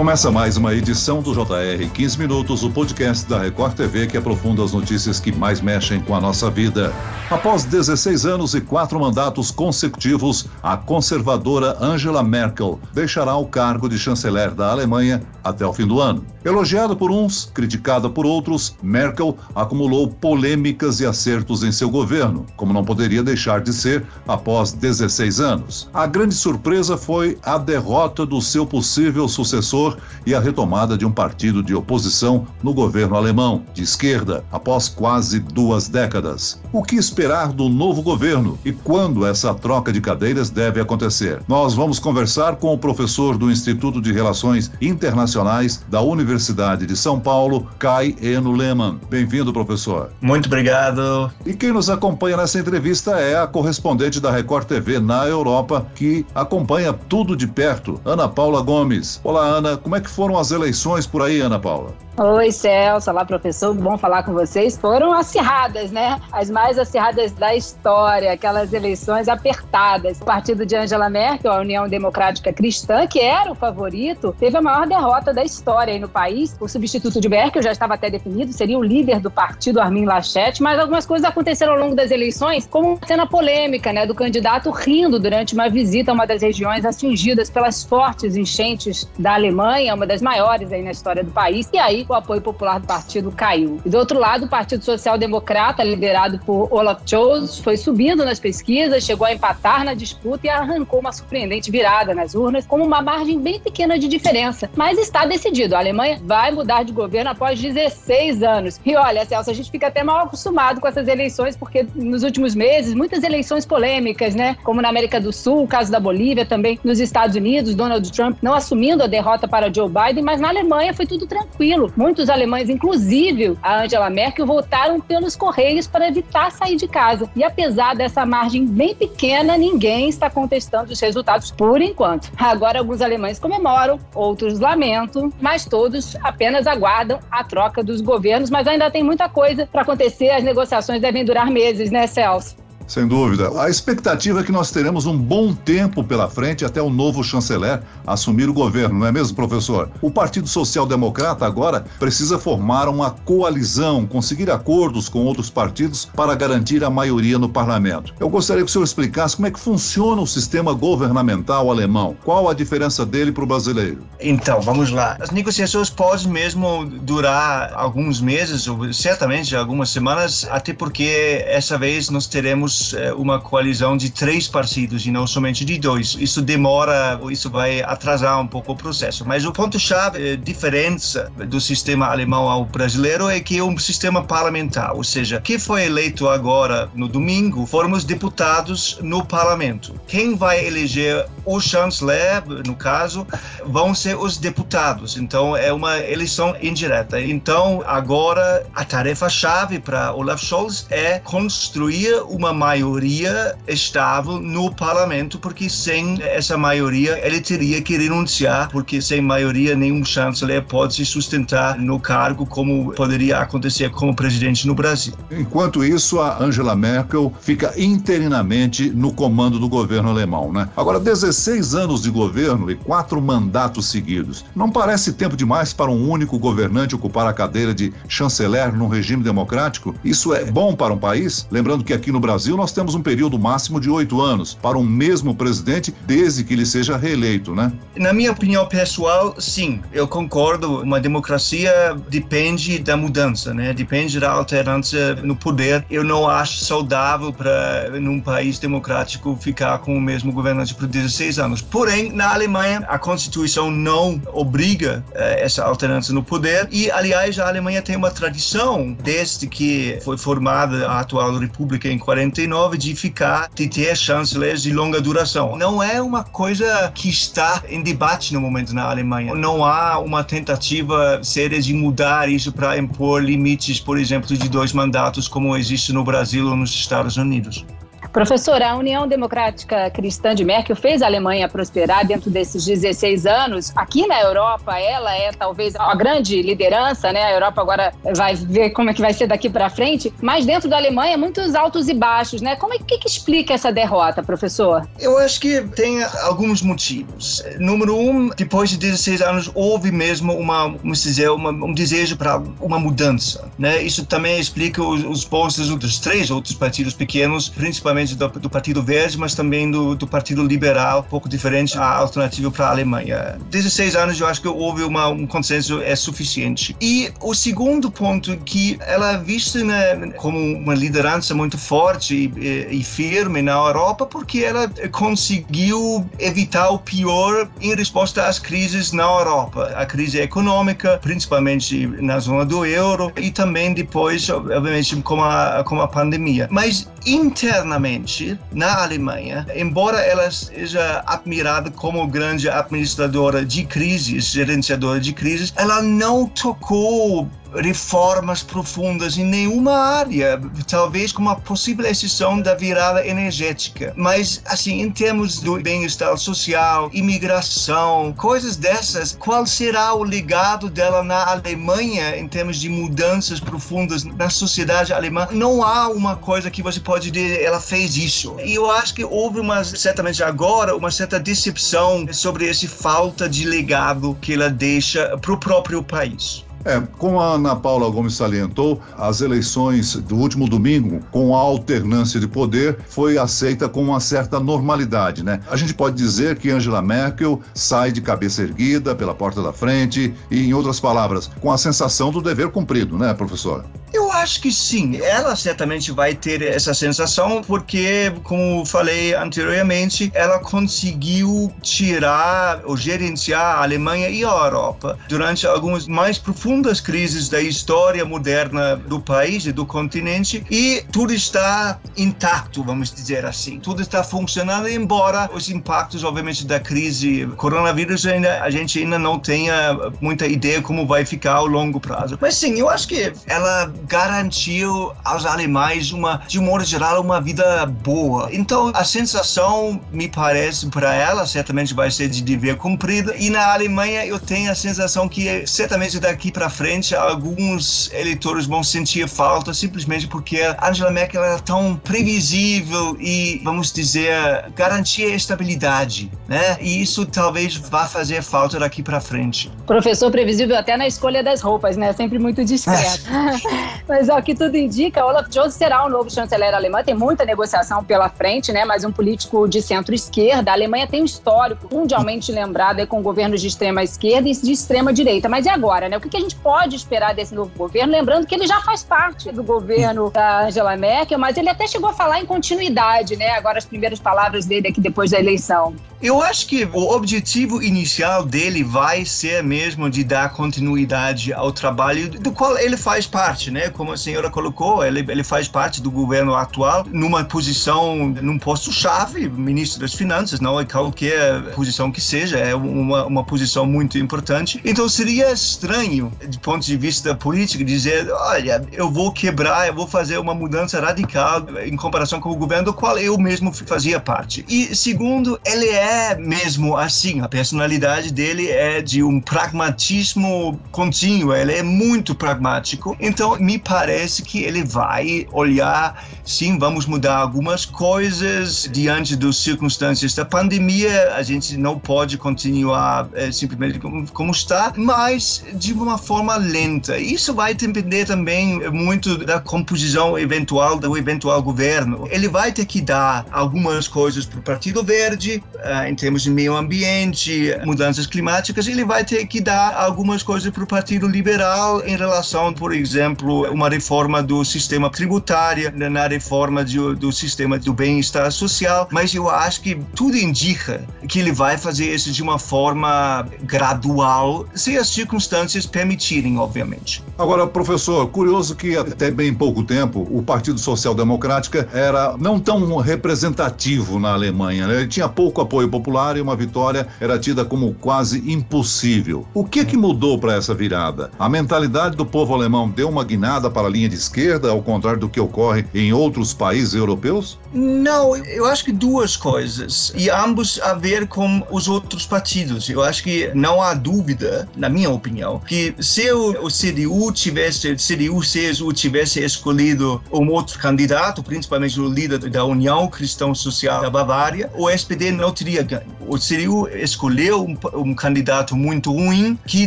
Começa mais uma edição do JR 15 Minutos, o podcast da Record TV que aprofunda as notícias que mais mexem com a nossa vida. Após 16 anos e quatro mandatos consecutivos, a conservadora Angela Merkel deixará o cargo de chanceler da Alemanha até o fim do ano. Elogiada por uns, criticada por outros, Merkel acumulou polêmicas e acertos em seu governo, como não poderia deixar de ser após 16 anos. A grande surpresa foi a derrota do seu possível sucessor e a retomada de um partido de oposição no governo alemão, de esquerda, após quase duas décadas. O que esperar do novo governo e quando essa troca de cadeiras deve acontecer? Nós vamos conversar com o professor do Instituto de Relações Internacionais da Universidade de São Paulo, Kai Eno Lehmann. Bem-vindo, professor. Muito obrigado. E quem nos acompanha nessa entrevista é a correspondente da Record TV na Europa, que acompanha tudo de perto, Ana Paula Gomes. Olá, Ana, como é que foram as eleições por aí, Ana Paula? Oi, Celso. Olá, professor. Bom falar com vocês. Foram acirradas, né? As mais acirradas da história, aquelas eleições apertadas. O partido de Angela Merkel, a União Democrática Cristã, que era o favorito, teve a maior derrota da história no país. O substituto de Merkel já estava até definido, seria o líder do partido, Armin Laschet, mas algumas coisas aconteceram ao longo das eleições, como uma cena polêmica, né, do candidato rindo durante uma visita a uma das regiões atingidas pelas fortes enchentes da Alemanha, uma das maiores aí na história do país. E aí o apoio popular do partido caiu. E do outro lado, o Partido Social Democrata, liderado por Olaf Scholz, foi subindo nas pesquisas, chegou a empatar na disputa e arrancou uma surpreendente virada nas urnas, com uma margem bem pequena de diferença. Mas está decidido, a Alemanha vai mudar de governo após 16 anos. E olha, Celso, a gente fica até mal acostumado com essas eleições, porque nos últimos meses, muitas eleições polêmicas, né? Como na América do Sul, o caso da Bolívia, também nos Estados Unidos, Donald Trump não assumindo a derrota para Joe Biden, mas na Alemanha foi tudo tranquilo. Muitos alemães, inclusive a Angela Merkel, votaram pelos Correios para evitar sair de casa. E apesar dessa margem bem pequena, ninguém está contestando os resultados por enquanto. Agora, alguns alemães comemoram, outros lamentam, mas todos apenas aguardam a troca dos governos. Mas ainda tem muita coisa para acontecer, as negociações devem durar meses, né, Celso? Sem dúvida. A expectativa é que nós teremos um bom tempo pela frente até o novo chanceler assumir o governo, não é mesmo, professor? O Partido Social Democrata agora precisa formar uma coalizão, conseguir acordos com outros partidos para garantir a maioria no parlamento. Eu gostaria que o senhor explicasse como é que funciona o sistema governamental alemão. Qual a diferença dele para o brasileiro? Então, vamos lá. As negociações podem mesmo durar alguns meses, ou certamente algumas semanas, até porque essa vez nós teremos é, uma coalizão de três partidos e não somente de dois. Isso demora, isso vai atrasar um pouco o processo. Mas o ponto-chave, é, diferença do sistema alemão ao brasileiro é que é um sistema parlamentar, ou seja, quem foi eleito agora no domingo foram os deputados no parlamento. Quem vai eleger o chanceler, no caso, vão ser os deputados. Então é uma eleição indireta. Então agora a tarefa-chave para Olaf Scholz é construir uma maioria estável no parlamento, porque sem essa maioria ele teria que renunciar, porque sem maioria nenhum chanceler pode se sustentar no cargo como poderia acontecer como presidente no Brasil. Enquanto isso, a Angela Merkel fica interinamente no comando do governo alemão, né? Agora, 16 anos de governo e quatro mandatos seguidos. Não parece tempo demais para um único governante ocupar a cadeira de chanceler num regime democrático? Isso é bom para um país? Lembrando que aqui no Brasil nós temos um período máximo de oito anos para um mesmo presidente, desde que ele seja reeleito, né? Na minha opinião pessoal, sim, eu concordo. Uma democracia depende da mudança, né? Depende da alternância no poder. Eu não acho saudável para num país democrático ficar com o mesmo governante por 16 anos. Porém, na Alemanha, a Constituição não obriga eh, essa alternância no poder e, aliás, a Alemanha tem uma tradição desde que foi formada a atual república em 49 de ficar, de ter chanceleres de longa duração. Não é uma coisa que está em debate no momento na Alemanha. Não há uma tentativa séria de mudar isso para impor limites, por exemplo, de dois mandatos, como existe no Brasil ou nos Estados Unidos. Professora, a União Democrática Cristã de Merkel fez a Alemanha prosperar dentro desses 16 anos. Aqui na Europa, ela é talvez a grande liderança, né? A Europa agora vai ver como é que vai ser daqui para frente, mas dentro da Alemanha, muitos altos e baixos, né? Como é que, que explica essa derrota, professor? Eu acho que tem alguns motivos. Número um, depois de 16 anos, houve mesmo uma, vamos dizer, uma, um desejo para uma mudança, né? Isso também explica os, os postos dos três outros partidos pequenos, principalmente do, do Partido Verde, mas também do, do Partido Liberal, um pouco diferente a alternativa para a Alemanha. 16 anos, eu acho que houve uma, um consenso é suficiente. E o segundo ponto que ela é vista né, como uma liderança muito forte e, e, firme na Europa porque ela conseguiu evitar o pior em resposta às crises na Europa, a crise econômica, principalmente na zona do euro e também depois, obviamente, com a, com a pandemia. Mas internamente, na Alemanha, embora ela seja admirada como grande administradora de crises, gerenciadora de crises, ela não tocou reformas profundas em nenhuma área, talvez com uma possível exceção da virada energética. Mas, assim, em termos do bem-estar social, imigração, coisas dessas, qual será o legado dela na Alemanha em termos de mudanças profundas na sociedade alemã? Não há uma coisa que você pode dizer, ela fez isso. E eu acho que houve uma, certamente agora, uma certa decepção sobre essa falta de legado que ela deixa para o próprio país. É, como a Ana Paula Gomes salientou, as eleições do último domingo, com a alternância de poder, foi aceita com uma certa normalidade, né? A gente pode dizer que Angela Merkel sai de cabeça erguida pela porta da frente e, em outras palavras, com a sensação do dever cumprido, né, professora? Eu acho que sim. Ela certamente vai ter essa sensação porque, como falei anteriormente, ela conseguiu tirar ou gerenciar a Alemanha e a Europa durante algumas mais profundas crises da história moderna do país e do continente e tudo está intacto, vamos dizer assim. Tudo está funcionando, embora os impactos, obviamente, da crise coronavírus ainda a gente ainda não tenha muita ideia como vai ficar ao longo prazo. Mas sim, eu acho que ela garantiu aos alemães uma, de um modo geral, uma vida boa. Então, a sensação, me parece, para ela, certamente vai ser de dever cumprido. E na Alemanha, eu tenho a sensação que, certamente daqui para frente, alguns eleitores vão sentir falta simplesmente porque Angela Merkel era tão previsível e, vamos dizer, garantia estabilidade, né? E isso talvez vá fazer falta daqui para frente. Professor previsível até na escolha das roupas, né? Sempre muito discreto. Mas o que tudo indica, Olaf Scholz será o novo chanceler alemão. Tem muita negociação pela frente, né? Mas um político de centro-esquerda. A Alemanha tem um histórico mundialmente lembrado com governos de extrema esquerda e de extrema direita. Mas e agora, né? O que a gente pode esperar desse novo governo? Lembrando que ele já faz parte do governo da Angela Merkel, mas ele até chegou a falar em continuidade, né? Agora as primeiras palavras dele aqui depois da eleição. Eu acho que o objetivo inicial dele vai ser mesmo de dar continuidade ao trabalho do qual ele faz parte, né? Como a senhora colocou, ele, ele faz parte do governo atual numa posição, num posto-chave, ministro das Finanças, não é qualquer posição que seja, é uma, uma posição muito importante. Então seria estranho, de ponto de vista político, dizer: olha, eu vou quebrar, eu vou fazer uma mudança radical em comparação com o governo do qual eu mesmo fazia parte. E segundo, ele é mesmo assim. A personalidade dele é de um pragmatismo contínuo, ele é muito pragmático. Então, me parece que ele vai olhar, sim, vamos mudar algumas coisas diante das circunstâncias da pandemia. A gente não pode continuar é, simplesmente como, como está, mas de uma forma lenta. Isso vai depender também muito da composição eventual do eventual governo. Ele vai ter que dar algumas coisas para o Partido Verde, uh, em termos de meio ambiente, mudanças climáticas, ele vai ter que dar algumas coisas para o Partido Liberal em relação, por exemplo, uma reforma do sistema tributário, na reforma do, do sistema do bem-estar social. Mas eu acho que tudo indica que ele vai fazer isso de uma forma gradual, se as circunstâncias permitirem, obviamente. Agora, professor, curioso que até bem pouco tempo o Partido Social Democrático era não tão representativo na Alemanha, né? ele tinha pouco apoio popular e uma vitória era tida como quase impossível. O que que mudou para essa virada? A mentalidade do povo alemão deu uma guinada para a linha de esquerda, ao contrário do que ocorre em outros países europeus? Não, eu acho que duas coisas, e ambos a ver com os outros partidos. Eu acho que não há dúvida, na minha opinião, que se o, o CDU tivesse, CDU, CSU tivesse escolhido um outro candidato, principalmente o líder da União Cristã Social da Bavária, o SPD não teria ganho. O CDU escolheu um, um candidato muito ruim que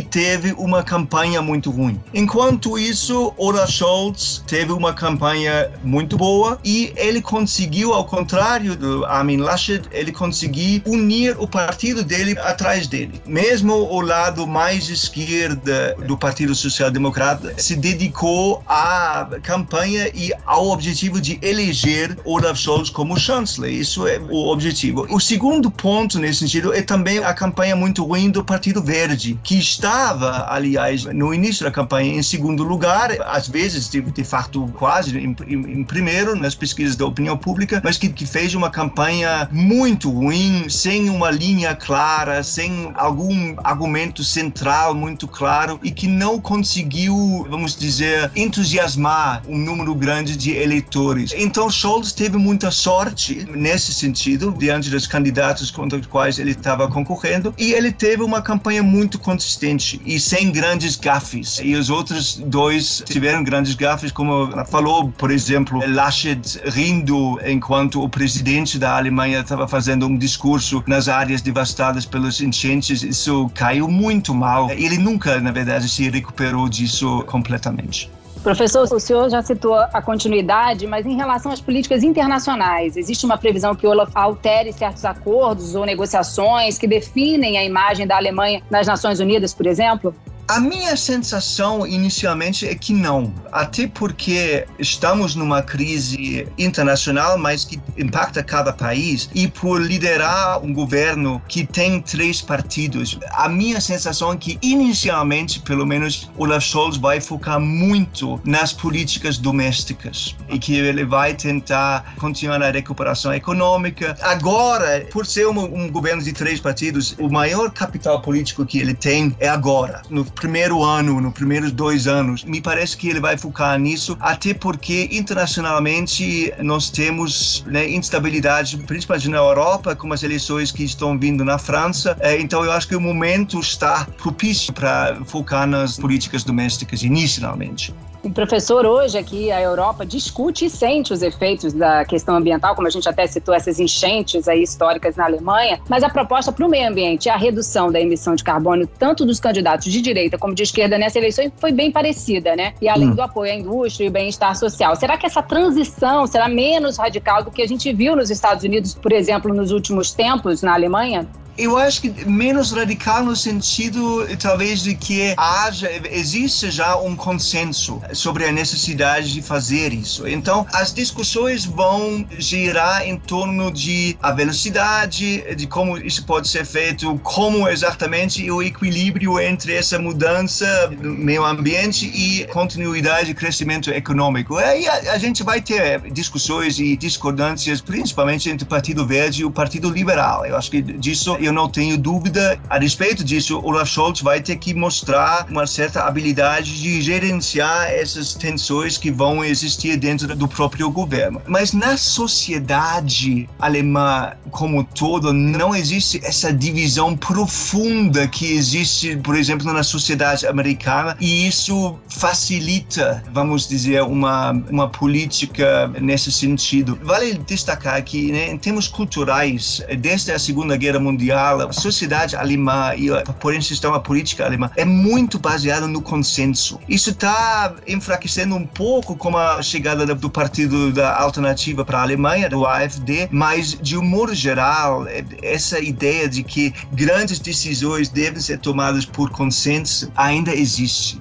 teve uma campanha muito ruim. Enquanto isso, Olaf Scholz teve uma campanha muito boa e ele conseguiu, ao contrário do Armin Laschet, ele conseguiu unir o partido dele atrás dele. Mesmo o lado mais esquerda do Partido Social Democrata se dedicou à campanha e ao objetivo de eleger Olaf Scholz como chanceler. Isso é o objetivo. O segundo ponto nesse sentido é também a campanha muito ruim do Partido Verde, que estava, aliás, no início da campanha em segundo lugar, às vezes, de, de fato, quase em, em, em, primeiro nas pesquisas da opinião pública, mas que, que fez uma campanha muito ruim, sem uma linha clara, sem algum argumento central muito claro e que não conseguiu, vamos dizer, entusiasmar um número grande de eleitores. Então, Scholz teve muita sorte nesse sentido, diante dos candidatos contra os quais ele estava concorrendo, e ele teve uma campanha muito consistente e sem grandes gafes. E os outros dois tiveram grandes gafes, como falou, por exemplo, Laschet rindo enquanto o presidente da Alemanha estava fazendo um discurso nas áreas devastadas pelos enchentes. Isso caiu muito mal. Ele nunca, na verdade, se recuperou disso completamente. Professor, o senhor já citou a continuidade, mas em relação às políticas internacionais, existe uma previsão que Olaf altere certos acordos ou negociações que definem a imagem da Alemanha nas Nações Unidas, por exemplo? A minha sensação inicialmente é que não, até porque estamos numa crise internacional, mas que impacta cada país, e por liderar um governo que tem três partidos, a minha sensação é que inicialmente, pelo menos, Olaf Scholz vai focar muito nas políticas domésticas. E que ele vai tentar continuar a recuperação econômica. Agora, por ser um, um governo de três partidos, o maior capital político que ele tem é agora, no primeiro ano, nos primeiros dois anos. Me parece que ele vai focar nisso, até porque internacionalmente nós temos né, instabilidade, principalmente na Europa, com as eleições que estão vindo na França. É, então eu acho que o momento está propício para focar nas políticas domésticas inicialmente. O professor hoje aqui, a Europa, discute e sente os efeitos da questão ambiental, como a gente até citou essas enchentes aí históricas na Alemanha, mas a proposta para o meio ambiente e a redução da emissão de carbono, tanto dos candidatos de direita como de esquerda nessa eleição, foi bem parecida, né? E além hum. do apoio à indústria e bem-estar social. Será que essa transição será menos radical do que a gente viu nos Estados Unidos, por exemplo, nos últimos tempos, na Alemanha? Eu acho que menos radical no sentido, talvez, de que haja, existe já um consenso sobre a necessidade de fazer isso. Então, as discussões vão girar em torno de a velocidade, de como isso pode ser feito, como exatamente o equilíbrio entre essa mudança do meio ambiente e continuidade de crescimento econômico. Aí a, a gente vai ter discussões e discordâncias, principalmente entre o Partido Verde e o Partido Liberal. Eu acho que disso eu não tenho dúvida a respeito disso. Olaf Scholz vai ter que mostrar uma certa habilidade de gerenciar essas tensões que vão existir dentro do próprio governo. Mas na sociedade alemã como todo, não existe essa divisão profunda que existe, por exemplo, na sociedade americana, e isso facilita, vamos dizer, uma, uma política nesse sentido. Vale destacar que, né, em termos culturais, desde a Segunda Guerra Mundial, a sociedade alemã e, por insistão, a política alemã é muito baseada no consenso. Isso está enfraquecendo um pouco com a chegada do partido da alternativa para a Alemanha, do AfD, mas de um modo geral, é, essa ideia de que grandes decisões devem ser tomadas por consenso ainda existe.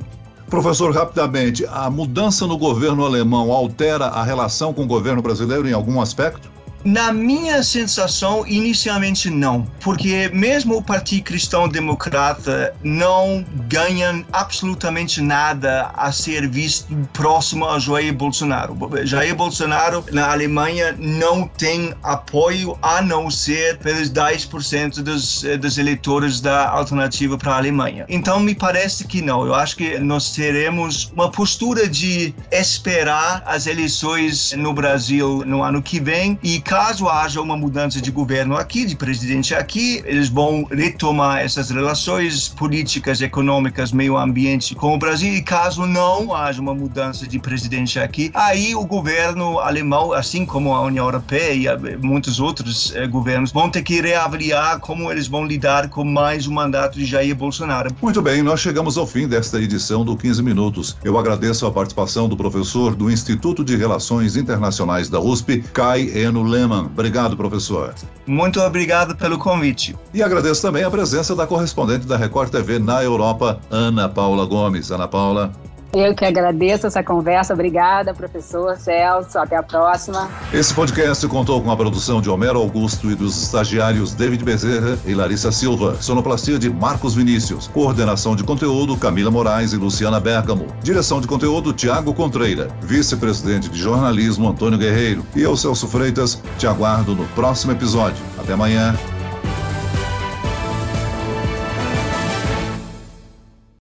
Professor, rapidamente, a mudança no governo alemão altera a relação com o governo brasileiro em algum aspecto? Na minha sensação, inicialmente não, porque mesmo o Partido Cristão Democrata não ganha absolutamente nada a ser visto próximo a Jair Bolsonaro. Jair Bolsonaro na Alemanha não tem apoio a não ser pelos 10% dos, dos eleitores da alternativa para a Alemanha. Então me parece que não. Eu acho que nós teremos uma postura de esperar as eleições no Brasil no ano que vem e caso haja uma mudança de governo aqui, de presidente aqui, eles vão retomar essas relações políticas, econômicas, meio ambiente com o Brasil e caso não haja uma mudança de presidente aqui, aí o governo alemão, assim como a União Europeia e eh, muitos outros eh, governos, vão ter que reavaliar como eles vão lidar com mais um mandato de Jair Bolsonaro. Muito bem, nós chegamos ao fim desta edição do 15 Minutos. Eu agradeço a participação do professor do Instituto de Relações Internacionais da USP, Kai Eno Lehmann. Obrigado, professor. Muito obrigado pelo convite. E agradeço também a presença da correspondente da Record TV na Europa, Ana Paula Gomes. Ana Paula. Eu que agradeço essa conversa. Obrigada, professor Celso. Até a próxima. Esse podcast contou com a produção de Homero Augusto e dos estagiários David Bezerra e Larissa Silva. Sonoplastia de Marcos Vinícius. Coordenação de conteúdo Camila Moraes e Luciana Bergamo. Direção de conteúdo Tiago Contreira. Vice-presidente de jornalismo Antônio Guerreiro. E eu, Celso Freitas, te aguardo no próximo episódio. Até amanhã.